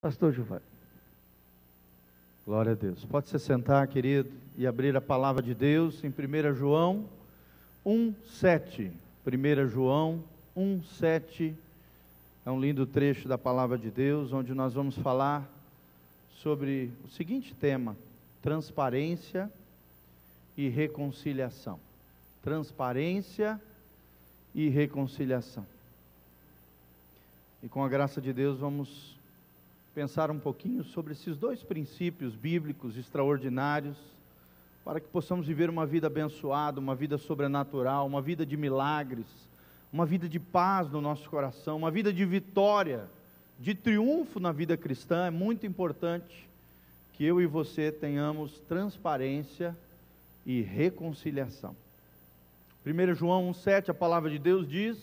Pastor Giovanni. Glória a Deus. Pode se sentar, querido, e abrir a palavra de Deus em 1 João 1, 7. 1 João 1, 7. É um lindo trecho da palavra de Deus, onde nós vamos falar sobre o seguinte tema: transparência e reconciliação. Transparência e reconciliação. E com a graça de Deus, vamos pensar um pouquinho sobre esses dois princípios bíblicos extraordinários, para que possamos viver uma vida abençoada, uma vida sobrenatural, uma vida de milagres, uma vida de paz no nosso coração, uma vida de vitória, de triunfo na vida cristã. É muito importante que eu e você tenhamos transparência e reconciliação. 1 João 1,7, a palavra de Deus diz: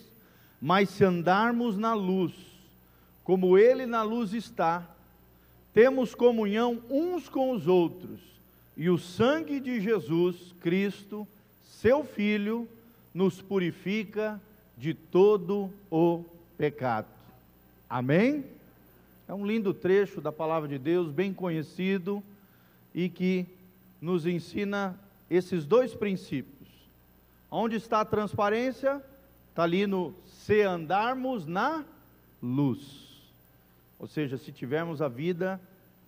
Mas se andarmos na luz, como Ele na luz está, temos comunhão uns com os outros, e o sangue de Jesus Cristo, seu Filho, nos purifica de todo o pecado. Amém? É um lindo trecho da palavra de Deus, bem conhecido, e que nos ensina esses dois princípios. Onde está a transparência? Está ali no se andarmos na luz. Ou seja, se tivermos a vida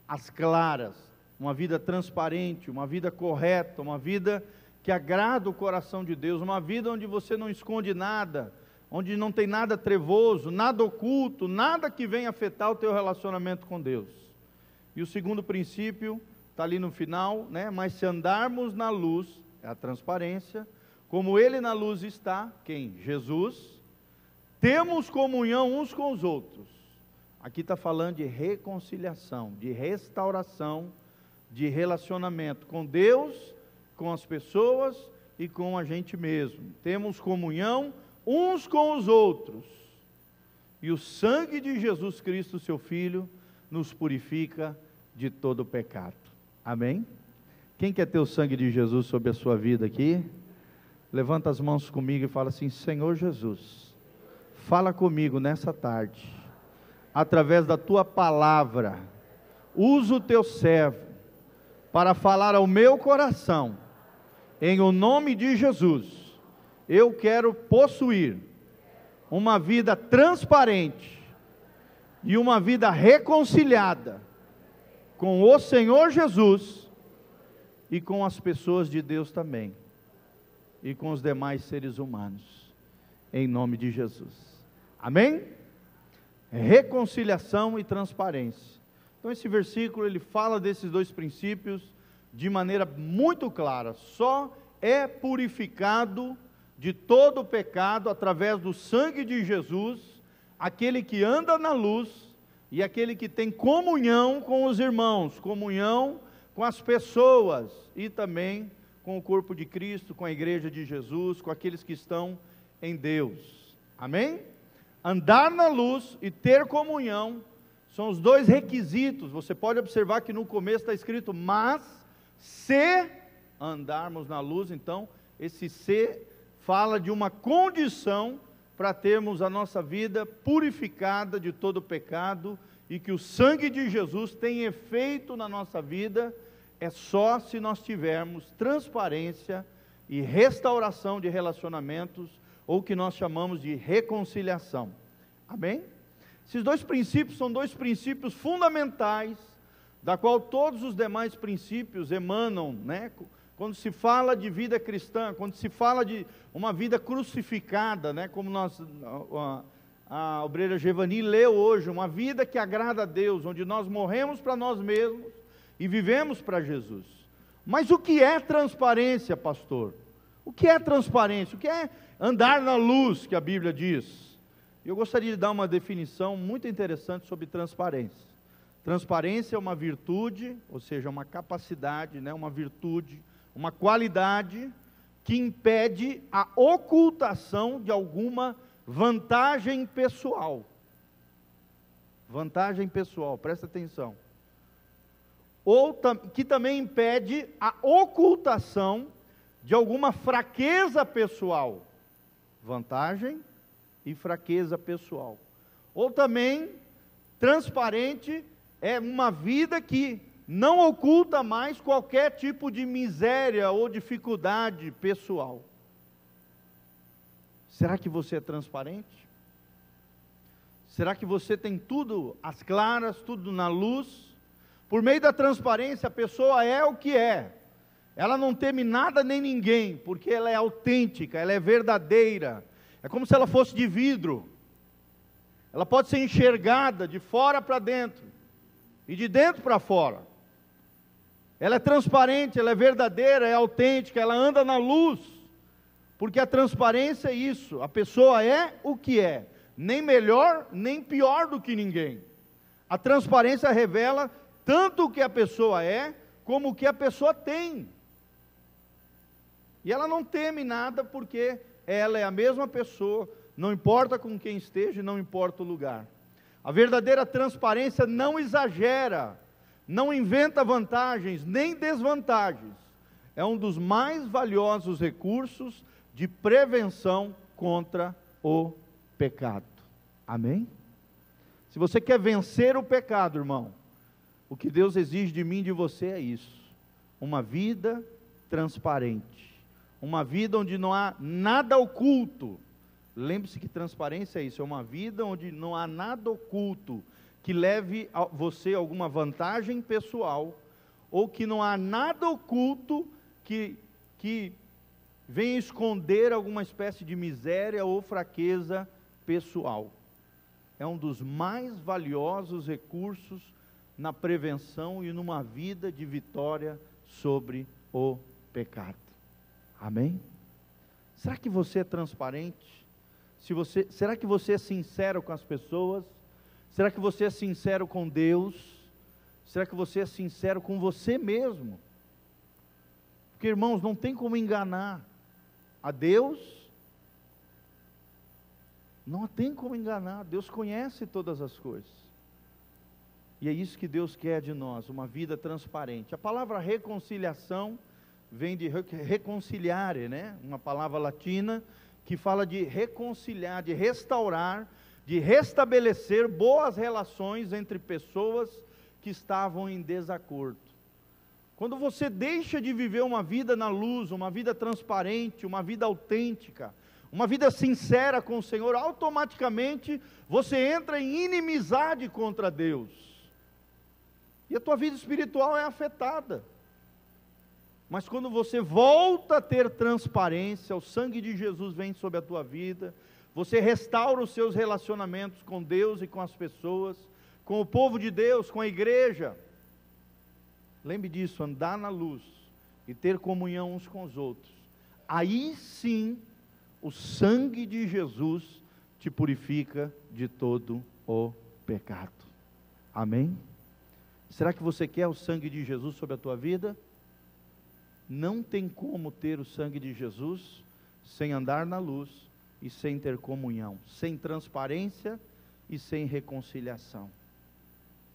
às claras, uma vida transparente, uma vida correta, uma vida que agrada o coração de Deus, uma vida onde você não esconde nada, onde não tem nada trevoso, nada oculto, nada que venha afetar o teu relacionamento com Deus. E o segundo princípio está ali no final, né? Mas se andarmos na luz, é a transparência, como Ele na luz está, quem? Jesus, temos comunhão uns com os outros Aqui está falando de reconciliação, de restauração, de relacionamento com Deus, com as pessoas e com a gente mesmo. Temos comunhão uns com os outros. E o sangue de Jesus Cristo, seu Filho, nos purifica de todo pecado. Amém? Quem quer ter o sangue de Jesus sobre a sua vida aqui? Levanta as mãos comigo e fala assim: Senhor Jesus, fala comigo nessa tarde através da tua palavra. Usa o teu servo para falar ao meu coração, em o nome de Jesus. Eu quero possuir uma vida transparente e uma vida reconciliada com o Senhor Jesus e com as pessoas de Deus também, e com os demais seres humanos, em nome de Jesus. Amém? Reconciliação e transparência. Então esse versículo ele fala desses dois princípios de maneira muito clara. Só é purificado de todo o pecado através do sangue de Jesus, aquele que anda na luz e aquele que tem comunhão com os irmãos, comunhão com as pessoas e também com o corpo de Cristo, com a igreja de Jesus, com aqueles que estão em Deus. Amém? Andar na luz e ter comunhão são os dois requisitos. Você pode observar que no começo está escrito, mas se andarmos na luz, então, esse se fala de uma condição para termos a nossa vida purificada de todo pecado e que o sangue de Jesus tem efeito na nossa vida, é só se nós tivermos transparência e restauração de relacionamentos ou que nós chamamos de reconciliação. Amém? Esses dois princípios são dois princípios fundamentais, da qual todos os demais princípios emanam, né? Quando se fala de vida cristã, quando se fala de uma vida crucificada, né? Como nós, a, a, a obreira Gevani leu hoje, uma vida que agrada a Deus, onde nós morremos para nós mesmos e vivemos para Jesus. Mas o que é transparência, pastor? O que é transparência? O que é andar na luz, que a Bíblia diz? Eu gostaria de dar uma definição muito interessante sobre transparência. Transparência é uma virtude, ou seja, uma capacidade, né, uma virtude, uma qualidade que impede a ocultação de alguma vantagem pessoal. Vantagem pessoal, presta atenção. Ou que também impede a ocultação de alguma fraqueza pessoal, vantagem e fraqueza pessoal. Ou também transparente é uma vida que não oculta mais qualquer tipo de miséria ou dificuldade pessoal. Será que você é transparente? Será que você tem tudo às claras, tudo na luz? Por meio da transparência, a pessoa é o que é. Ela não teme nada nem ninguém, porque ela é autêntica, ela é verdadeira. É como se ela fosse de vidro. Ela pode ser enxergada de fora para dentro e de dentro para fora. Ela é transparente, ela é verdadeira, é autêntica, ela anda na luz. Porque a transparência é isso, a pessoa é o que é, nem melhor, nem pior do que ninguém. A transparência revela tanto o que a pessoa é, como o que a pessoa tem. E ela não teme nada porque ela é a mesma pessoa, não importa com quem esteja, não importa o lugar. A verdadeira transparência não exagera, não inventa vantagens nem desvantagens. É um dos mais valiosos recursos de prevenção contra o pecado. Amém? Se você quer vencer o pecado, irmão, o que Deus exige de mim e de você é isso: uma vida transparente, uma vida onde não há nada oculto. Lembre-se que transparência é isso, é uma vida onde não há nada oculto que leve a você alguma vantagem pessoal, ou que não há nada oculto que, que venha esconder alguma espécie de miséria ou fraqueza pessoal. É um dos mais valiosos recursos na prevenção e numa vida de vitória sobre o pecado. Amém? Será que você é transparente? Se você, será que você é sincero com as pessoas? Será que você é sincero com Deus? Será que você é sincero com você mesmo? Porque, irmãos, não tem como enganar a Deus. Não tem como enganar. Deus conhece todas as coisas. E é isso que Deus quer de nós, uma vida transparente. A palavra reconciliação vem de reconciliare, né? Uma palavra latina que fala de reconciliar, de restaurar, de restabelecer boas relações entre pessoas que estavam em desacordo. Quando você deixa de viver uma vida na luz, uma vida transparente, uma vida autêntica, uma vida sincera com o Senhor, automaticamente você entra em inimizade contra Deus. E a tua vida espiritual é afetada. Mas quando você volta a ter transparência, o sangue de Jesus vem sobre a tua vida, você restaura os seus relacionamentos com Deus e com as pessoas, com o povo de Deus, com a igreja. Lembre disso, andar na luz e ter comunhão uns com os outros. Aí sim, o sangue de Jesus te purifica de todo o pecado. Amém? Será que você quer o sangue de Jesus sobre a tua vida? Não tem como ter o sangue de Jesus sem andar na luz e sem ter comunhão, sem transparência e sem reconciliação.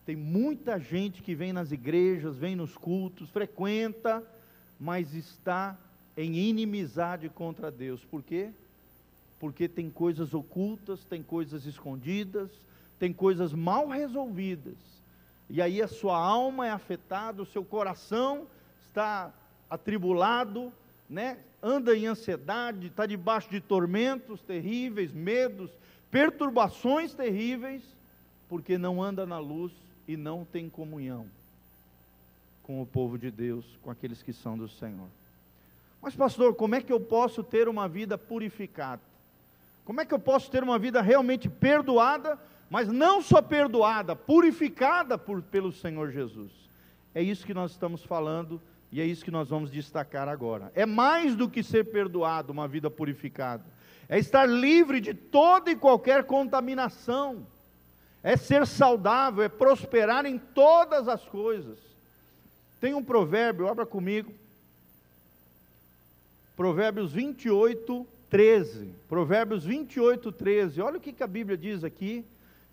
Tem muita gente que vem nas igrejas, vem nos cultos, frequenta, mas está em inimizade contra Deus. Por quê? Porque tem coisas ocultas, tem coisas escondidas, tem coisas mal resolvidas e aí a sua alma é afetada, o seu coração está atribulado, né? anda em ansiedade, está debaixo de tormentos terríveis, medos, perturbações terríveis, porque não anda na luz e não tem comunhão com o povo de Deus, com aqueles que são do Senhor. Mas, pastor, como é que eu posso ter uma vida purificada? Como é que eu posso ter uma vida realmente perdoada mas não só perdoada, purificada por, pelo Senhor Jesus. É isso que nós estamos falando e é isso que nós vamos destacar agora. É mais do que ser perdoado, uma vida purificada. É estar livre de toda e qualquer contaminação. É ser saudável, é prosperar em todas as coisas. Tem um provérbio, abra comigo. Provérbios 28, 13. Provérbios 28, 13. Olha o que, que a Bíblia diz aqui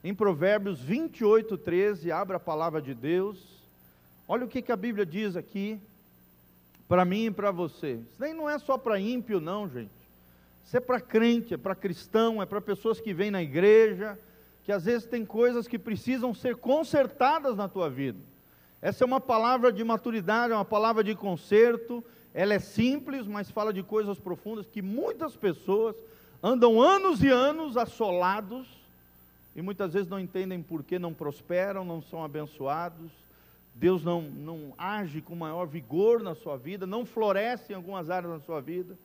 em Provérbios 28, 13, abra a palavra de Deus. Olha o que, que a Bíblia diz aqui, para mim e para você. Isso nem não é só para ímpio, não, gente. Isso é para crente, é para cristão, é para pessoas que vêm na igreja, que às vezes tem coisas que precisam ser consertadas na tua vida. Essa é uma palavra de maturidade, é uma palavra de conserto. Ela é simples, mas fala de coisas profundas que muitas pessoas andam anos e anos assolados e muitas vezes não entendem por que não prosperam, não são abençoados. Deus não, não age com maior vigor na sua vida, não floresce em algumas áreas da sua vida.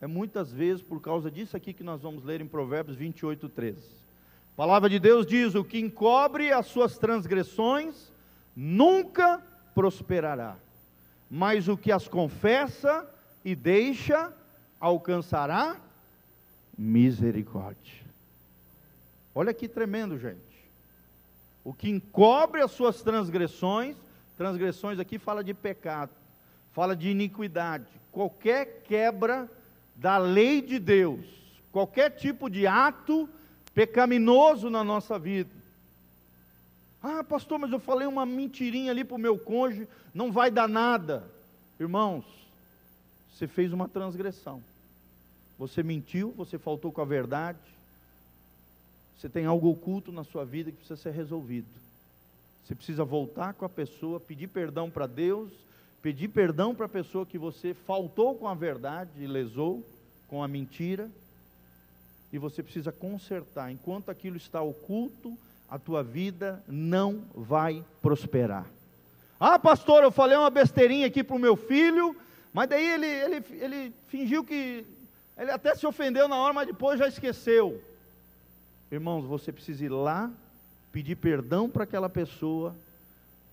É muitas vezes por causa disso aqui que nós vamos ler em Provérbios 28, 13. A palavra de Deus diz: O que encobre as suas transgressões nunca prosperará, mas o que as confessa e deixa alcançará misericórdia. Olha que tremendo, gente. O que encobre as suas transgressões, transgressões aqui fala de pecado, fala de iniquidade, qualquer quebra da lei de Deus, qualquer tipo de ato pecaminoso na nossa vida. Ah, pastor, mas eu falei uma mentirinha ali para o meu cônjuge, não vai dar nada. Irmãos, você fez uma transgressão. Você mentiu, você faltou com a verdade. Você tem algo oculto na sua vida que precisa ser resolvido. Você precisa voltar com a pessoa, pedir perdão para Deus, pedir perdão para a pessoa que você faltou com a verdade lesou com a mentira. E você precisa consertar. Enquanto aquilo está oculto, a tua vida não vai prosperar. Ah, pastor, eu falei uma besteirinha aqui para o meu filho, mas daí ele, ele, ele fingiu que ele até se ofendeu na hora, mas depois já esqueceu. Irmãos, você precisa ir lá, pedir perdão para aquela pessoa,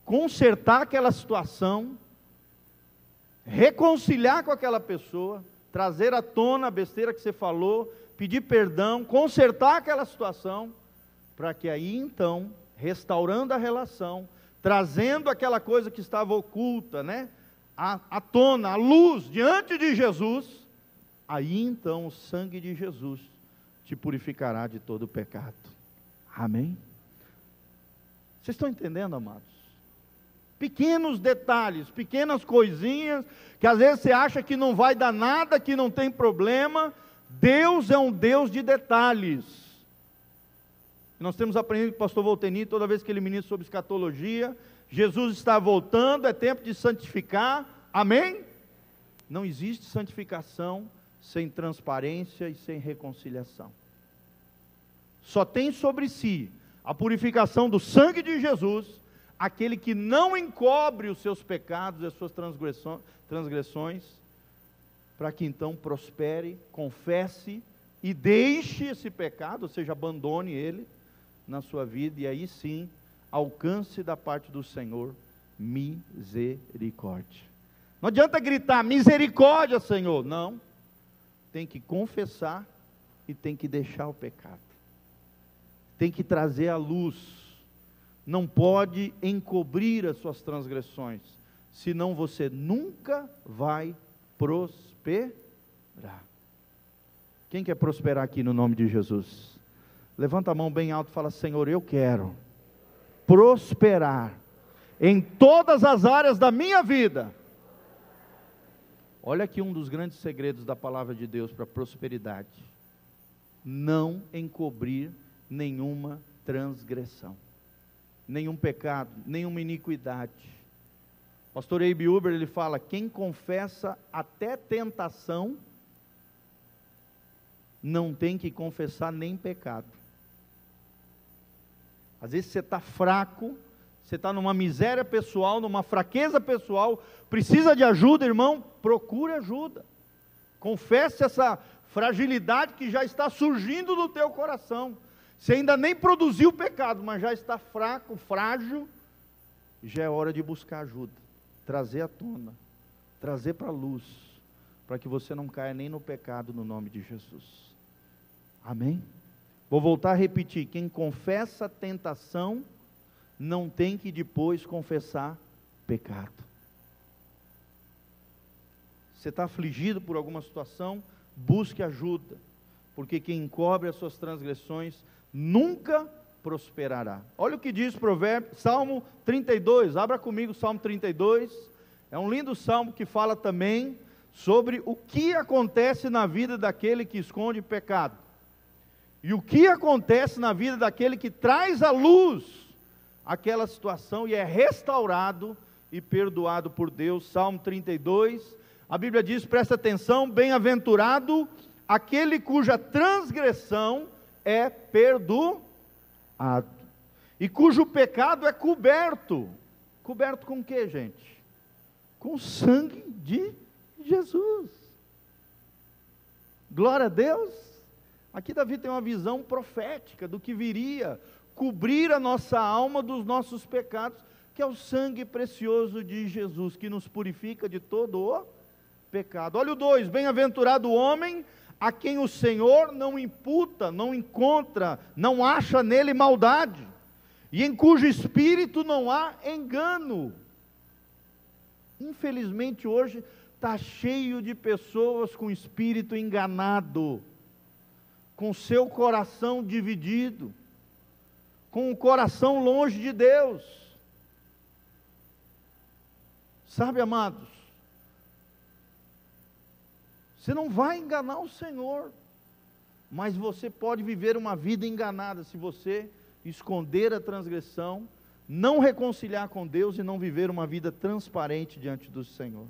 consertar aquela situação, reconciliar com aquela pessoa, trazer à tona a besteira que você falou, pedir perdão, consertar aquela situação, para que aí então, restaurando a relação, trazendo aquela coisa que estava oculta, né? À, à tona, à luz, diante de Jesus, aí então o sangue de Jesus te purificará de todo o pecado. Amém? Vocês estão entendendo, amados? Pequenos detalhes, pequenas coisinhas, que às vezes você acha que não vai dar nada, que não tem problema. Deus é um Deus de detalhes. Nós temos aprendido com o pastor Volteni, toda vez que ele ministra sobre escatologia, Jesus está voltando, é tempo de santificar. Amém? Não existe santificação sem transparência e sem reconciliação. Só tem sobre si a purificação do sangue de Jesus aquele que não encobre os seus pecados e as suas transgressões, para que então prospere, confesse e deixe esse pecado, ou seja, abandone ele na sua vida, e aí sim alcance da parte do Senhor misericórdia. Não adianta gritar misericórdia, Senhor, não tem que confessar e tem que deixar o pecado. Tem que trazer a luz. Não pode encobrir as suas transgressões, senão você nunca vai prosperar. Quem quer prosperar aqui no nome de Jesus? Levanta a mão bem alto e fala: Senhor, eu quero prosperar em todas as áreas da minha vida Olha aqui um dos grandes segredos da palavra de Deus para prosperidade: não encobrir nenhuma transgressão, nenhum pecado, nenhuma iniquidade. Pastor Abe Uber ele fala: quem confessa até tentação não tem que confessar nem pecado. Às vezes você está fraco, você está numa miséria pessoal, numa fraqueza pessoal, precisa de ajuda, irmão, procure ajuda. Confesse essa fragilidade que já está surgindo no teu coração. Você ainda nem produziu o pecado, mas já está fraco, frágil, já é hora de buscar ajuda, trazer à tona, trazer para a luz, para que você não caia nem no pecado no nome de Jesus. Amém? Vou voltar a repetir: quem confessa tentação, não tem que depois confessar pecado. Você está afligido por alguma situação, busque ajuda, porque quem encobre as suas transgressões nunca prosperará. Olha o que diz Provérbio, Salmo 32, abra comigo Salmo 32. É um lindo salmo que fala também sobre o que acontece na vida daquele que esconde pecado. E o que acontece na vida daquele que traz à luz aquela situação e é restaurado e perdoado por Deus? Salmo 32, a Bíblia diz, presta atenção: bem-aventurado aquele cuja transgressão é perdoado e cujo pecado é coberto. Coberto com o que, gente? Com o sangue de Jesus. Glória a Deus. Aqui Davi tem uma visão profética do que viria cobrir a nossa alma dos nossos pecados, que é o sangue precioso de Jesus, que nos purifica de todo o pecado. Olha o 2: Bem-aventurado o homem a quem o Senhor não imputa, não encontra, não acha nele maldade, e em cujo espírito não há engano. Infelizmente hoje está cheio de pessoas com espírito enganado com seu coração dividido, com o coração longe de Deus. Sabe, amados, você não vai enganar o Senhor, mas você pode viver uma vida enganada se você esconder a transgressão, não reconciliar com Deus e não viver uma vida transparente diante do Senhor.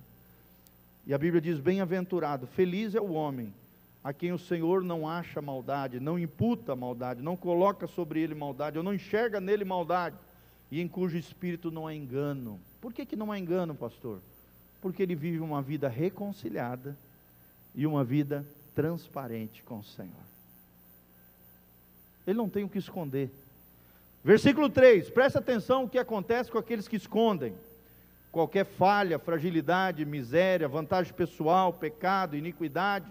E a Bíblia diz: bem-aventurado, feliz é o homem a quem o Senhor não acha maldade, não imputa maldade, não coloca sobre ele maldade, ou não enxerga nele maldade, e em cujo espírito não há engano. Por que, que não há engano, pastor? Porque ele vive uma vida reconciliada e uma vida transparente com o Senhor. Ele não tem o que esconder. Versículo 3, presta atenção o que acontece com aqueles que escondem. Qualquer falha, fragilidade, miséria, vantagem pessoal, pecado, iniquidade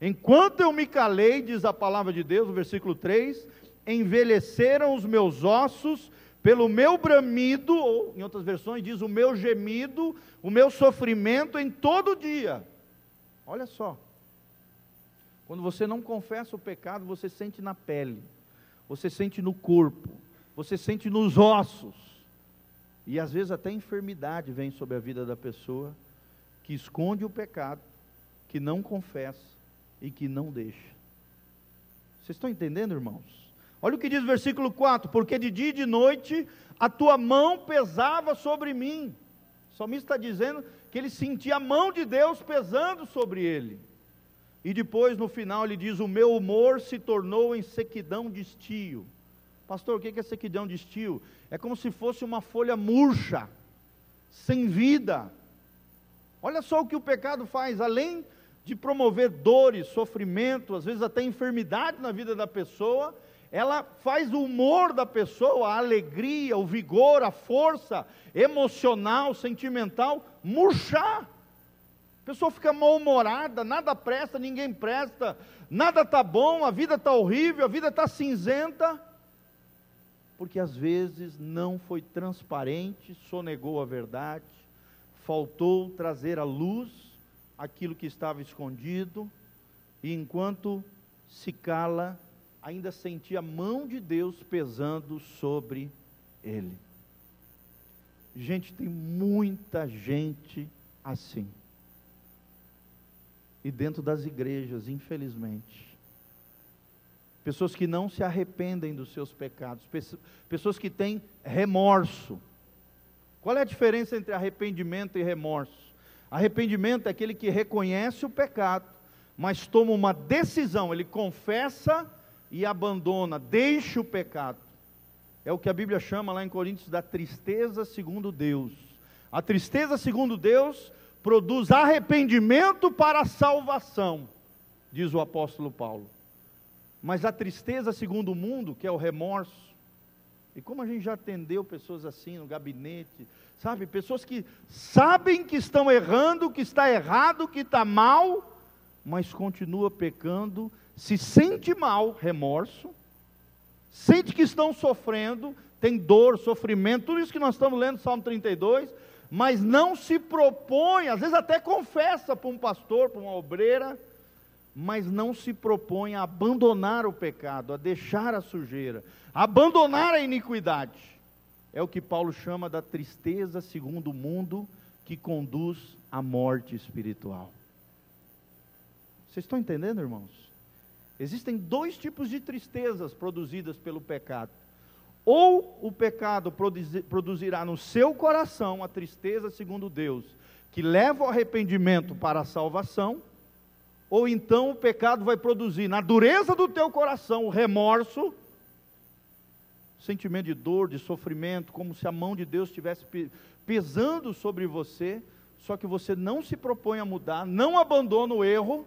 Enquanto eu me calei, diz a palavra de Deus, no versículo 3, envelheceram os meus ossos pelo meu bramido, ou em outras versões diz o meu gemido, o meu sofrimento em todo dia. Olha só. Quando você não confessa o pecado, você sente na pele, você sente no corpo, você sente nos ossos. E às vezes até enfermidade vem sobre a vida da pessoa que esconde o pecado, que não confessa e que não deixa. Vocês estão entendendo, irmãos? Olha o que diz o versículo 4: Porque de dia e de noite a tua mão pesava sobre mim. O salmista está dizendo que ele sentia a mão de Deus pesando sobre ele. E depois, no final, ele diz: O meu humor se tornou em sequidão de estio. Pastor, o que é sequidão de estio? É como se fosse uma folha murcha, sem vida. Olha só o que o pecado faz, além de promover dores, sofrimento, às vezes até enfermidade na vida da pessoa, ela faz o humor da pessoa, a alegria, o vigor, a força emocional, sentimental murchar. A pessoa fica mal-humorada, nada presta, ninguém presta, nada está bom, a vida está horrível, a vida está cinzenta, porque às vezes não foi transparente, sonegou a verdade, faltou trazer a luz aquilo que estava escondido, e enquanto se cala, ainda sentia a mão de Deus pesando sobre ele. Gente, tem muita gente assim. E dentro das igrejas, infelizmente. Pessoas que não se arrependem dos seus pecados, pessoas que têm remorso. Qual é a diferença entre arrependimento e remorso? Arrependimento é aquele que reconhece o pecado, mas toma uma decisão, ele confessa e abandona, deixa o pecado. É o que a Bíblia chama lá em Coríntios da tristeza segundo Deus. A tristeza segundo Deus produz arrependimento para a salvação, diz o apóstolo Paulo. Mas a tristeza segundo o mundo, que é o remorso, e como a gente já atendeu pessoas assim no gabinete, sabe? Pessoas que sabem que estão errando, que está errado, que está mal, mas continua pecando, se sente mal, remorso, sente que estão sofrendo, tem dor, sofrimento, tudo isso que nós estamos lendo Salmo 32, mas não se propõe, às vezes até confessa para um pastor, para uma obreira, mas não se propõe a abandonar o pecado, a deixar a sujeira, a abandonar a iniquidade. É o que Paulo chama da tristeza segundo o mundo que conduz à morte espiritual. Vocês estão entendendo, irmãos? Existem dois tipos de tristezas produzidas pelo pecado. Ou o pecado produzirá no seu coração a tristeza segundo Deus, que leva ao arrependimento para a salvação, ou então o pecado vai produzir na dureza do teu coração o remorso, sentimento de dor, de sofrimento, como se a mão de Deus estivesse pesando sobre você, só que você não se propõe a mudar, não abandona o erro,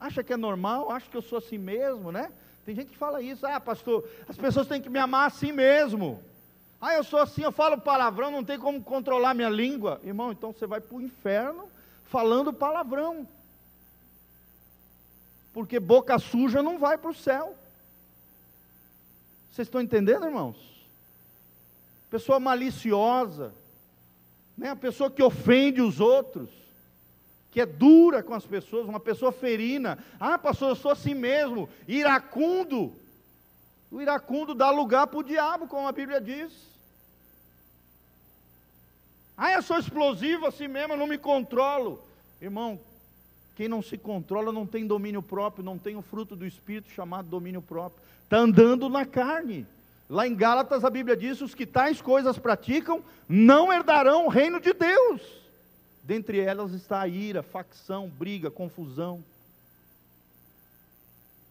acha que é normal, acha que eu sou assim mesmo, né? Tem gente que fala isso, ah, pastor, as pessoas têm que me amar assim mesmo. Ah, eu sou assim, eu falo palavrão, não tem como controlar minha língua. Irmão, então você vai para o inferno falando palavrão. Porque boca suja não vai para o céu. Vocês estão entendendo, irmãos? Pessoa maliciosa, né? a pessoa que ofende os outros, que é dura com as pessoas, uma pessoa ferina. Ah, pastor, eu sou assim mesmo, iracundo. O iracundo dá lugar para o diabo, como a Bíblia diz. Ah, eu sou explosivo assim mesmo, eu não me controlo. Irmão, quem não se controla não tem domínio próprio, não tem o fruto do Espírito chamado domínio próprio. Está andando na carne. Lá em Gálatas a Bíblia diz: os que tais coisas praticam não herdarão o reino de Deus. Dentre elas está a ira, facção, briga, confusão.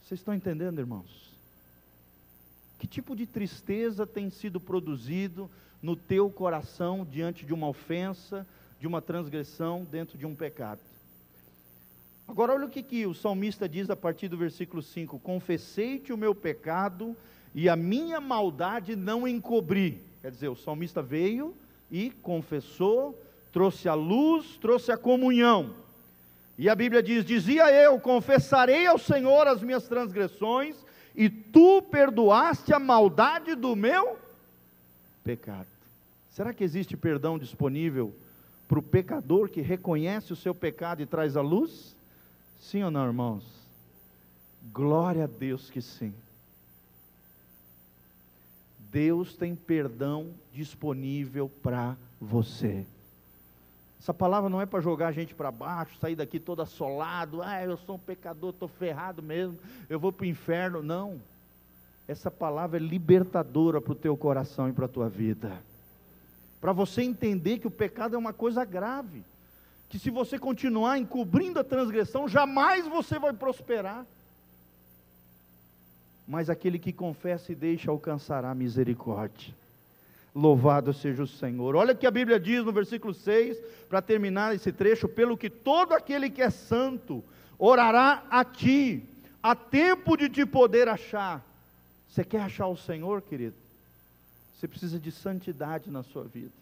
Vocês estão entendendo, irmãos? Que tipo de tristeza tem sido produzido no teu coração diante de uma ofensa, de uma transgressão, dentro de um pecado? Agora, olha o que, que o salmista diz a partir do versículo 5: Confessei-te o meu pecado e a minha maldade não encobri. Quer dizer, o salmista veio e confessou, trouxe a luz, trouxe a comunhão. E a Bíblia diz: Dizia eu, confessarei ao Senhor as minhas transgressões, e tu perdoaste a maldade do meu pecado. Será que existe perdão disponível para o pecador que reconhece o seu pecado e traz a luz? Sim ou não, irmãos? Glória a Deus que sim. Deus tem perdão disponível para você. Essa palavra não é para jogar a gente para baixo, sair daqui todo assolado, ah, eu sou um pecador, estou ferrado mesmo, eu vou para o inferno. Não. Essa palavra é libertadora para o teu coração e para a tua vida. Para você entender que o pecado é uma coisa grave. Que se você continuar encobrindo a transgressão, jamais você vai prosperar. Mas aquele que confessa e deixa alcançará misericórdia. Louvado seja o Senhor. Olha o que a Bíblia diz no versículo 6, para terminar esse trecho: pelo que todo aquele que é santo orará a ti, a tempo de te poder achar. Você quer achar o Senhor, querido? Você precisa de santidade na sua vida,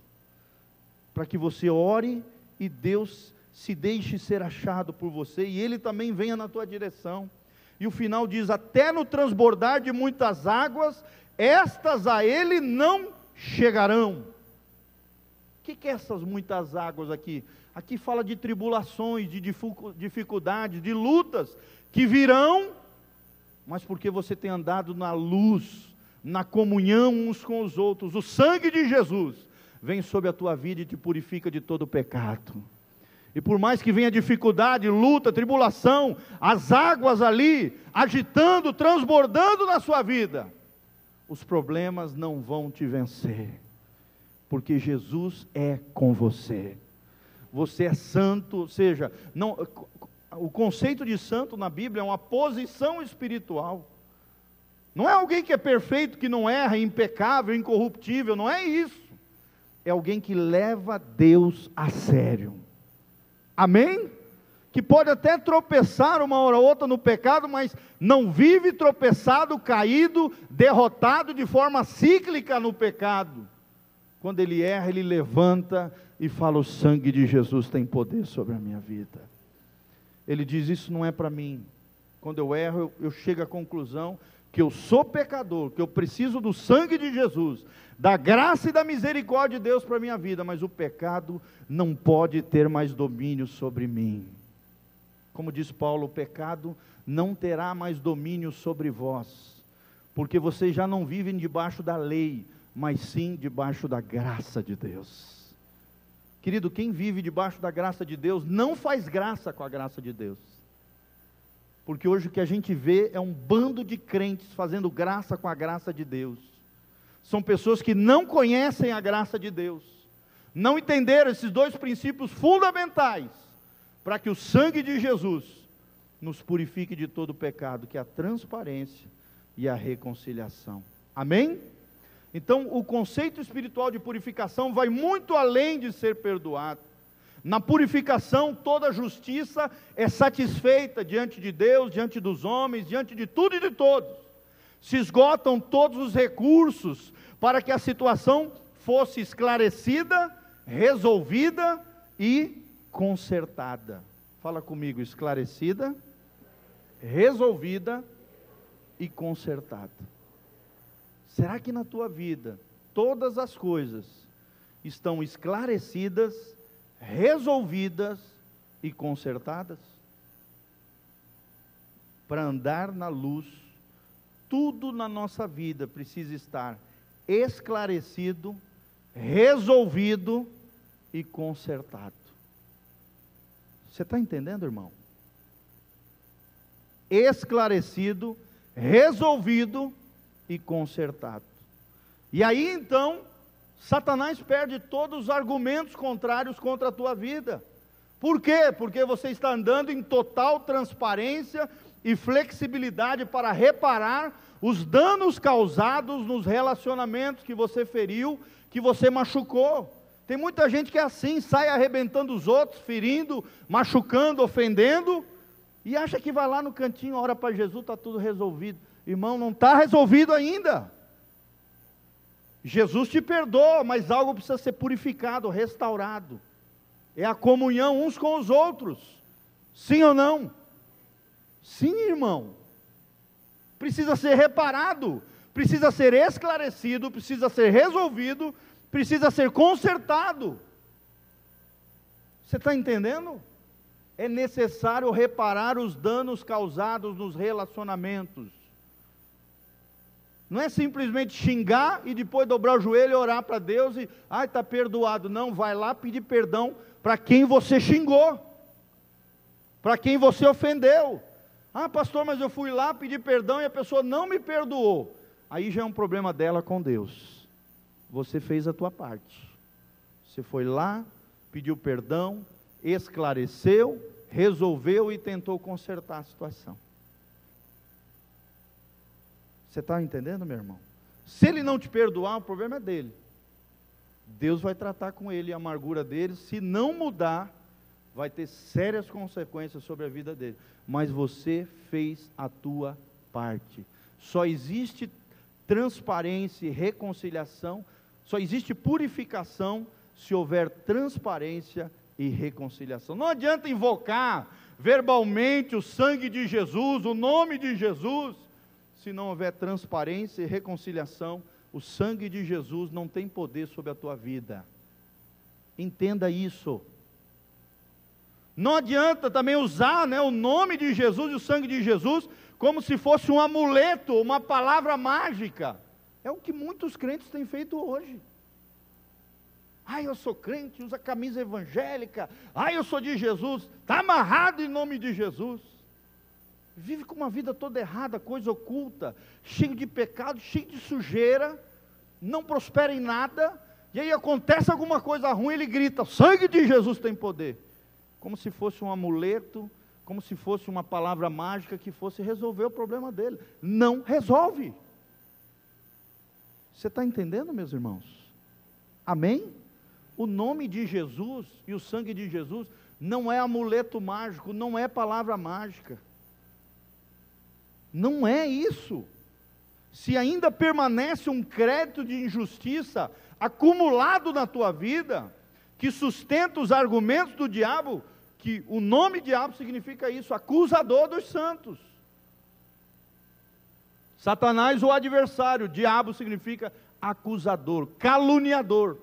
para que você ore e Deus se deixe ser achado por você e Ele também venha na tua direção. E o final diz: até no transbordar de muitas águas, estas a Ele não chegarão. O que, que é essas muitas águas aqui? Aqui fala de tribulações, de dificuldades, de lutas que virão, mas porque você tem andado na luz, na comunhão uns com os outros, o sangue de Jesus vem sobre a tua vida e te purifica de todo pecado. E por mais que venha dificuldade, luta, tribulação, as águas ali agitando, transbordando na sua vida, os problemas não vão te vencer, porque Jesus é com você. Você é santo, ou seja, não, o conceito de santo na Bíblia é uma posição espiritual. Não é alguém que é perfeito, que não erra, impecável, incorruptível, não é isso. É alguém que leva Deus a sério. Amém? Que pode até tropeçar uma hora ou outra no pecado, mas não vive tropeçado, caído, derrotado de forma cíclica no pecado. Quando ele erra, ele levanta e fala: O sangue de Jesus tem poder sobre a minha vida. Ele diz: Isso não é para mim. Quando eu erro, eu, eu chego à conclusão que eu sou pecador, que eu preciso do sangue de Jesus, da graça e da misericórdia de Deus para a minha vida, mas o pecado não pode ter mais domínio sobre mim. Como diz Paulo, o pecado não terá mais domínio sobre vós, porque vocês já não vivem debaixo da lei, mas sim debaixo da graça de Deus. Querido, quem vive debaixo da graça de Deus não faz graça com a graça de Deus. Porque hoje o que a gente vê é um bando de crentes fazendo graça com a graça de Deus. São pessoas que não conhecem a graça de Deus, não entenderam esses dois princípios fundamentais para que o sangue de Jesus nos purifique de todo pecado, que é a transparência e a reconciliação. Amém? Então, o conceito espiritual de purificação vai muito além de ser perdoado. Na purificação, toda justiça é satisfeita diante de Deus, diante dos homens, diante de tudo e de todos. Se esgotam todos os recursos para que a situação fosse esclarecida, resolvida e consertada. Fala comigo, esclarecida, resolvida e consertada. Será que na tua vida todas as coisas estão esclarecidas, resolvidas e consertadas. Para andar na luz, tudo na nossa vida precisa estar esclarecido, resolvido e consertado. Você está entendendo, irmão? Esclarecido, resolvido e consertado. E aí então, Satanás perde todos os argumentos contrários contra a tua vida. Por quê? Porque você está andando em total transparência e flexibilidade para reparar os danos causados nos relacionamentos que você feriu, que você machucou. Tem muita gente que é assim, sai arrebentando os outros, ferindo, machucando, ofendendo, e acha que vai lá no cantinho, ora para Jesus, está tudo resolvido. Irmão, não está resolvido ainda. Jesus te perdoa, mas algo precisa ser purificado, restaurado. É a comunhão uns com os outros. Sim ou não? Sim, irmão. Precisa ser reparado, precisa ser esclarecido, precisa ser resolvido, precisa ser consertado. Você está entendendo? É necessário reparar os danos causados nos relacionamentos. Não é simplesmente xingar e depois dobrar o joelho e orar para Deus e, ai, está perdoado. Não, vai lá pedir perdão para quem você xingou, para quem você ofendeu. Ah, pastor, mas eu fui lá pedir perdão e a pessoa não me perdoou. Aí já é um problema dela com Deus. Você fez a tua parte. Você foi lá, pediu perdão, esclareceu, resolveu e tentou consertar a situação. Você está entendendo, meu irmão? Se ele não te perdoar, o problema é dele. Deus vai tratar com ele a amargura dele. Se não mudar, vai ter sérias consequências sobre a vida dele. Mas você fez a tua parte. Só existe transparência e reconciliação, só existe purificação se houver transparência e reconciliação. Não adianta invocar verbalmente o sangue de Jesus, o nome de Jesus, se não houver transparência e reconciliação, o sangue de Jesus não tem poder sobre a tua vida. Entenda isso. Não adianta também usar né, o nome de Jesus e o sangue de Jesus como se fosse um amuleto, uma palavra mágica. É o que muitos crentes têm feito hoje. Ai, eu sou crente, usa camisa evangélica. Ai, eu sou de Jesus. Está amarrado em nome de Jesus vive com uma vida toda errada, coisa oculta, cheio de pecado, cheio de sujeira, não prospera em nada, e aí acontece alguma coisa ruim, ele grita: sangue de Jesus tem poder. Como se fosse um amuleto, como se fosse uma palavra mágica que fosse resolver o problema dele. Não resolve. Você está entendendo, meus irmãos? Amém? O nome de Jesus e o sangue de Jesus não é amuleto mágico, não é palavra mágica. Não é isso. Se ainda permanece um crédito de injustiça acumulado na tua vida, que sustenta os argumentos do diabo, que o nome diabo significa isso, acusador dos santos. Satanás, o adversário, diabo significa acusador, caluniador.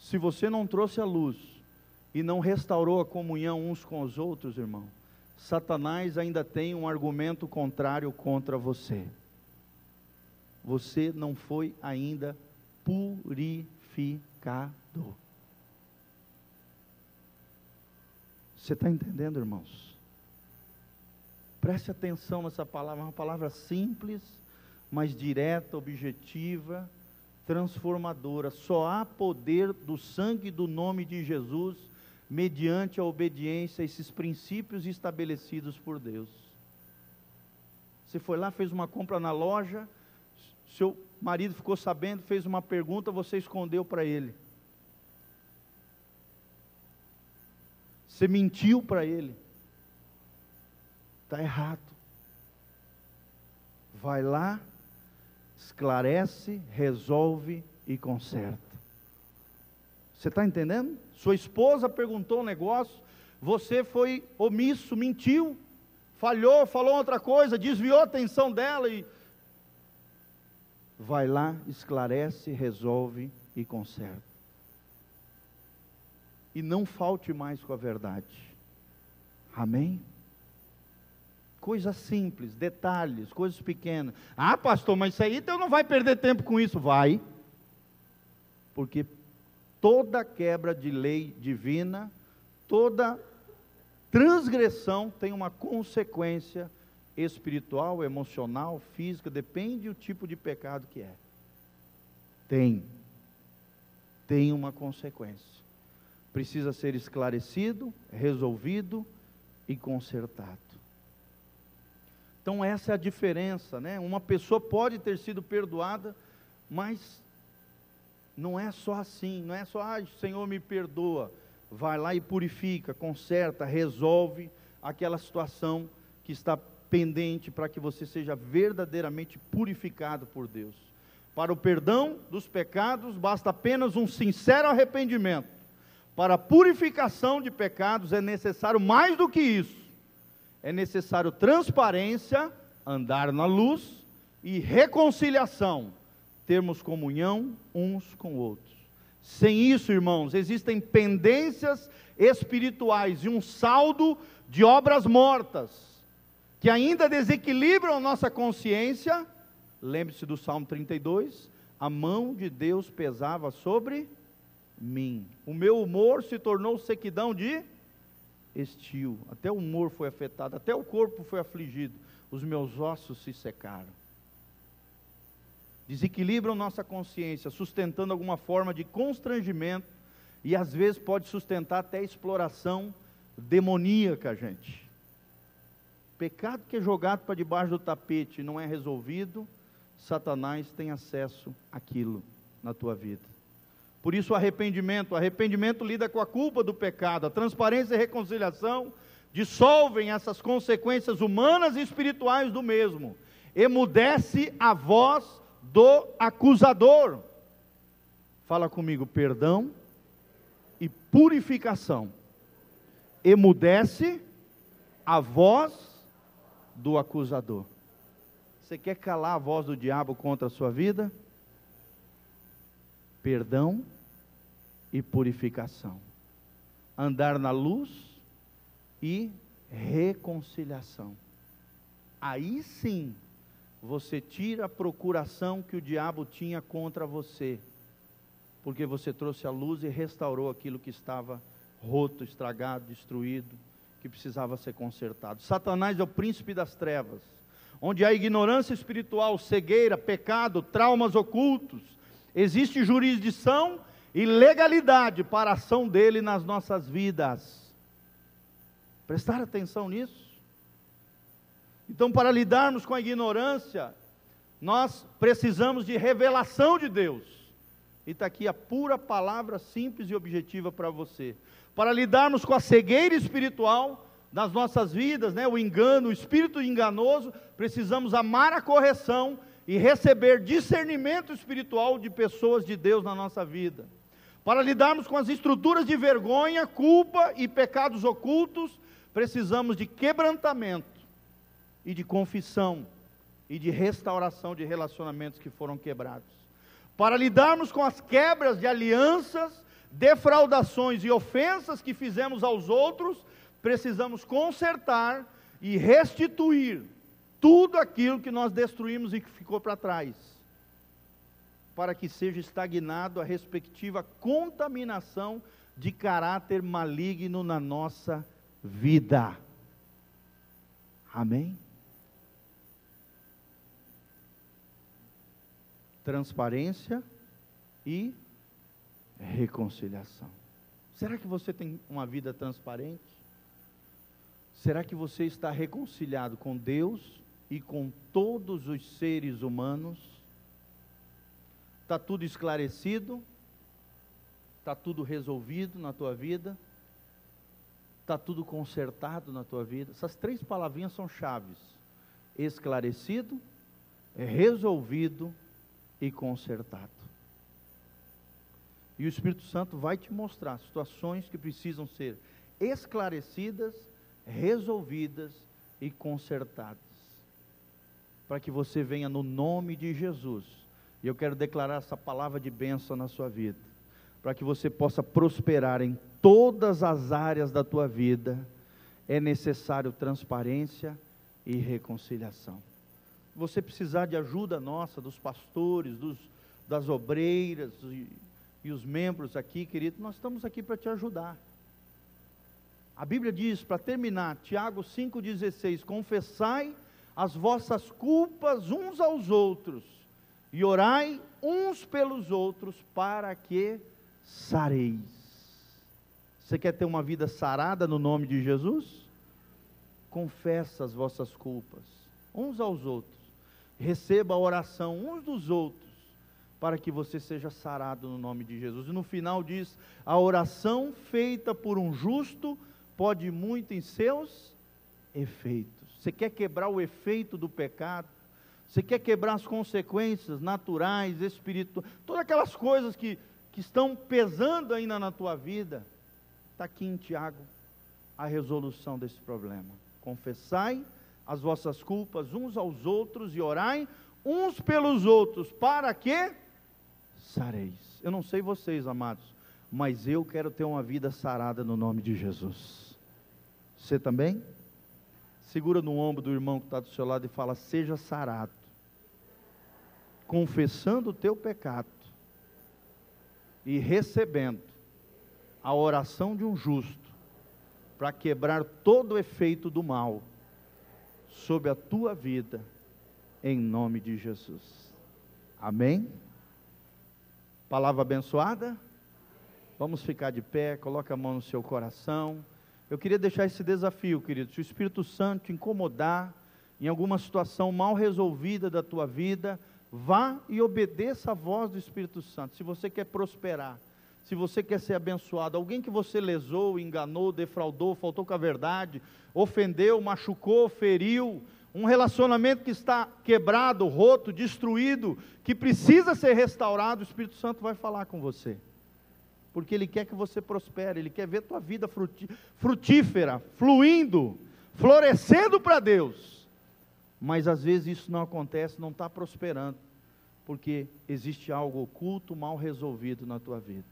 Se você não trouxe a luz e não restaurou a comunhão uns com os outros, irmão, Satanás ainda tem um argumento contrário contra você. Você não foi ainda purificado. Você está entendendo, irmãos? Preste atenção nessa palavra, uma palavra simples, mas direta, objetiva, transformadora. Só há poder do sangue do nome de Jesus mediante a obediência a esses princípios estabelecidos por Deus. Você foi lá, fez uma compra na loja, seu marido ficou sabendo, fez uma pergunta, você escondeu para ele. Você mentiu para ele. Está errado. Vai lá, esclarece, resolve e conserta. Você está entendendo? Sua esposa perguntou um negócio, você foi omisso, mentiu, falhou, falou outra coisa, desviou a atenção dela e. Vai lá, esclarece, resolve e conserta. E não falte mais com a verdade. Amém? Coisas simples, detalhes, coisas pequenas. Ah, pastor, mas isso aí então não vai perder tempo com isso. Vai. Porque toda quebra de lei divina, toda transgressão tem uma consequência espiritual, emocional, física, depende do tipo de pecado que é. Tem. Tem uma consequência. Precisa ser esclarecido, resolvido e consertado. Então essa é a diferença, né? Uma pessoa pode ter sido perdoada, mas não é só assim, não é só, ah, Senhor me perdoa. Vai lá e purifica, conserta, resolve aquela situação que está pendente para que você seja verdadeiramente purificado por Deus. Para o perdão dos pecados basta apenas um sincero arrependimento. Para a purificação de pecados é necessário mais do que isso é necessário transparência, andar na luz e reconciliação, termos comunhão uns com outros. Sem isso, irmãos, existem pendências espirituais e um saldo de obras mortas que ainda desequilibram nossa consciência. Lembre-se do Salmo 32: a mão de Deus pesava sobre mim, o meu humor se tornou sequidão de estio, até o humor foi afetado, até o corpo foi afligido, os meus ossos se secaram. Desequilibram nossa consciência, sustentando alguma forma de constrangimento e às vezes pode sustentar até exploração demoníaca, gente. Pecado que é jogado para debaixo do tapete e não é resolvido, Satanás tem acesso àquilo na tua vida. Por isso, arrependimento. Arrependimento lida com a culpa do pecado. A transparência e a reconciliação dissolvem essas consequências humanas e espirituais do mesmo. Emudece a voz do acusador. Fala comigo, perdão e purificação. Emudece a voz do acusador. Você quer calar a voz do diabo contra a sua vida? Perdão e purificação. Andar na luz e reconciliação. Aí sim, você tira a procuração que o diabo tinha contra você, porque você trouxe a luz e restaurou aquilo que estava roto, estragado, destruído, que precisava ser consertado. Satanás é o príncipe das trevas, onde há ignorância espiritual, cegueira, pecado, traumas ocultos, Existe jurisdição e legalidade para a ação dele nas nossas vidas. Prestar atenção nisso. Então, para lidarmos com a ignorância, nós precisamos de revelação de Deus. E está aqui a pura palavra simples e objetiva para você. Para lidarmos com a cegueira espiritual nas nossas vidas, né, o engano, o espírito enganoso, precisamos amar a correção e receber discernimento espiritual de pessoas de Deus na nossa vida. Para lidarmos com as estruturas de vergonha, culpa e pecados ocultos, precisamos de quebrantamento e de confissão e de restauração de relacionamentos que foram quebrados. Para lidarmos com as quebras de alianças, defraudações e ofensas que fizemos aos outros, precisamos consertar e restituir tudo aquilo que nós destruímos e que ficou para trás, para que seja estagnado a respectiva contaminação de caráter maligno na nossa vida. Amém? Transparência e reconciliação. Será que você tem uma vida transparente? Será que você está reconciliado com Deus e com todos os seres humanos? Está tudo esclarecido? Está tudo resolvido na tua vida? Está tudo consertado na tua vida? Essas três palavrinhas são chaves: esclarecido, resolvido e consertado. E o Espírito Santo vai te mostrar situações que precisam ser esclarecidas, resolvidas e consertadas. Para que você venha no nome de Jesus. E eu quero declarar essa palavra de bênção na sua vida. Para que você possa prosperar em todas as áreas da tua vida, é necessário transparência e reconciliação. Você precisar de ajuda nossa, dos pastores, dos, das obreiras, e os membros aqui, querido, nós estamos aqui para te ajudar. A Bíblia diz, para terminar, Tiago 5,16: Confessai as vossas culpas uns aos outros, e orai uns pelos outros, para que sareis. Você quer ter uma vida sarada no nome de Jesus? Confessa as vossas culpas uns aos outros, receba a oração uns dos outros para que você seja sarado no nome de Jesus. E no final diz: a oração feita por um justo pode muito em seus efeitos. Você quer quebrar o efeito do pecado? Você quer quebrar as consequências naturais, espirituais, todas aquelas coisas que, que estão pesando ainda na tua vida? Está aqui em Tiago a resolução desse problema. Confessai as vossas culpas uns aos outros e orai uns pelos outros, para que sareis. Eu não sei vocês, amados, mas eu quero ter uma vida sarada no nome de Jesus. Você também? Segura no ombro do irmão que está do seu lado e fala: Seja sarado, confessando o teu pecado e recebendo a oração de um justo para quebrar todo o efeito do mal sobre a tua vida, em nome de Jesus. Amém? Palavra abençoada? Vamos ficar de pé, coloca a mão no seu coração. Eu queria deixar esse desafio, querido. Se o Espírito Santo te incomodar em alguma situação mal resolvida da tua vida, vá e obedeça a voz do Espírito Santo. Se você quer prosperar, se você quer ser abençoado, alguém que você lesou, enganou, defraudou, faltou com a verdade, ofendeu, machucou, feriu, um relacionamento que está quebrado, roto, destruído, que precisa ser restaurado, o Espírito Santo vai falar com você. Porque Ele quer que você prospere, Ele quer ver tua vida frutífera, fluindo, florescendo para Deus. Mas às vezes isso não acontece, não está prosperando, porque existe algo oculto, mal resolvido na tua vida.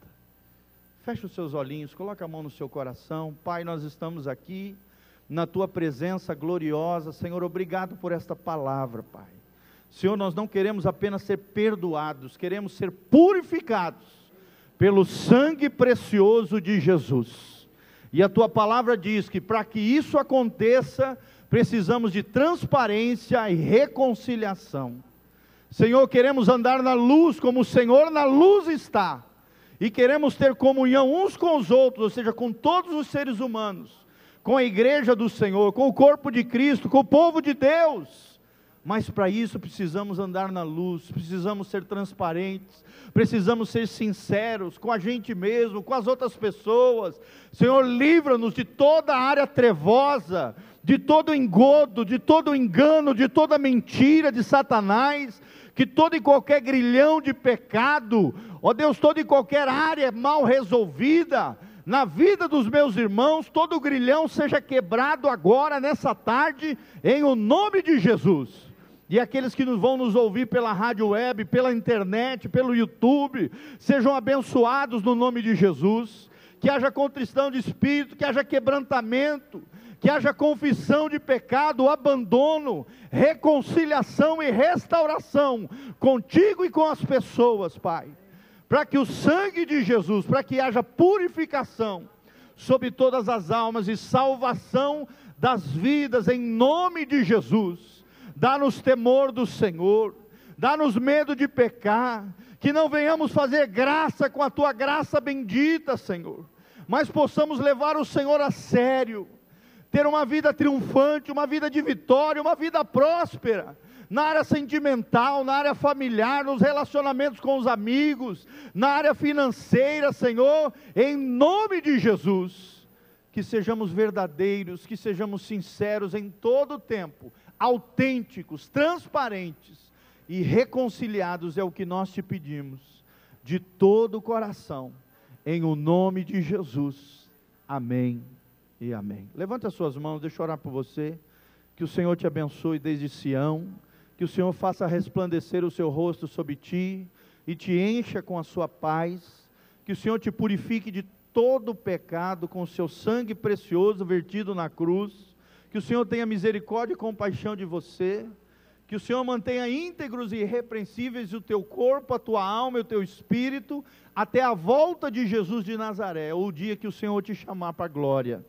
Feche os seus olhinhos, coloca a mão no seu coração. Pai, nós estamos aqui na tua presença gloriosa. Senhor, obrigado por esta palavra, Pai. Senhor, nós não queremos apenas ser perdoados, queremos ser purificados pelo sangue precioso de Jesus. E a tua palavra diz que para que isso aconteça, precisamos de transparência e reconciliação. Senhor, queremos andar na luz como o Senhor na luz está. E queremos ter comunhão uns com os outros, ou seja, com todos os seres humanos com a igreja do Senhor, com o corpo de Cristo, com o povo de Deus. Mas para isso precisamos andar na luz, precisamos ser transparentes, precisamos ser sinceros com a gente mesmo, com as outras pessoas. Senhor, livra-nos de toda a área trevosa, de todo engodo, de todo engano, de toda mentira de Satanás, que todo e qualquer grilhão de pecado, ó Deus, toda e qualquer área mal resolvida, na vida dos meus irmãos, todo grilhão seja quebrado agora, nessa tarde, em o nome de Jesus. E aqueles que vão nos ouvir pela rádio web, pela internet, pelo YouTube, sejam abençoados no nome de Jesus. Que haja contrição de espírito, que haja quebrantamento, que haja confissão de pecado, abandono, reconciliação e restauração contigo e com as pessoas, Pai para que o sangue de Jesus, para que haja purificação sobre todas as almas e salvação das vidas, em nome de Jesus. Dá-nos temor do Senhor, dá-nos medo de pecar, que não venhamos fazer graça com a tua graça bendita, Senhor, mas possamos levar o Senhor a sério, ter uma vida triunfante, uma vida de vitória, uma vida próspera na área sentimental, na área familiar, nos relacionamentos com os amigos, na área financeira, Senhor, em nome de Jesus. Que sejamos verdadeiros, que sejamos sinceros em todo o tempo, autênticos, transparentes e reconciliados é o que nós te pedimos, de todo o coração, em o nome de Jesus. Amém e amém. Levanta as suas mãos, deixa eu orar por você. Que o Senhor te abençoe desde Sião que o Senhor faça resplandecer o seu rosto sobre ti e te encha com a sua paz, que o Senhor te purifique de todo o pecado com o seu sangue precioso vertido na cruz, que o Senhor tenha misericórdia e compaixão de você, que o Senhor mantenha íntegros e irrepreensíveis o teu corpo, a tua alma e o teu espírito, até a volta de Jesus de Nazaré, ou o dia que o Senhor te chamar para a glória.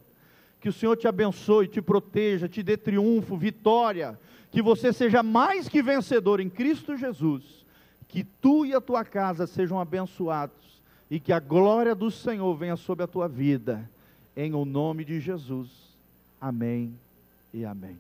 Que o Senhor te abençoe, te proteja, te dê triunfo, vitória, que você seja mais que vencedor em Cristo Jesus, que tu e a tua casa sejam abençoados e que a glória do Senhor venha sobre a tua vida, em o nome de Jesus. Amém e amém.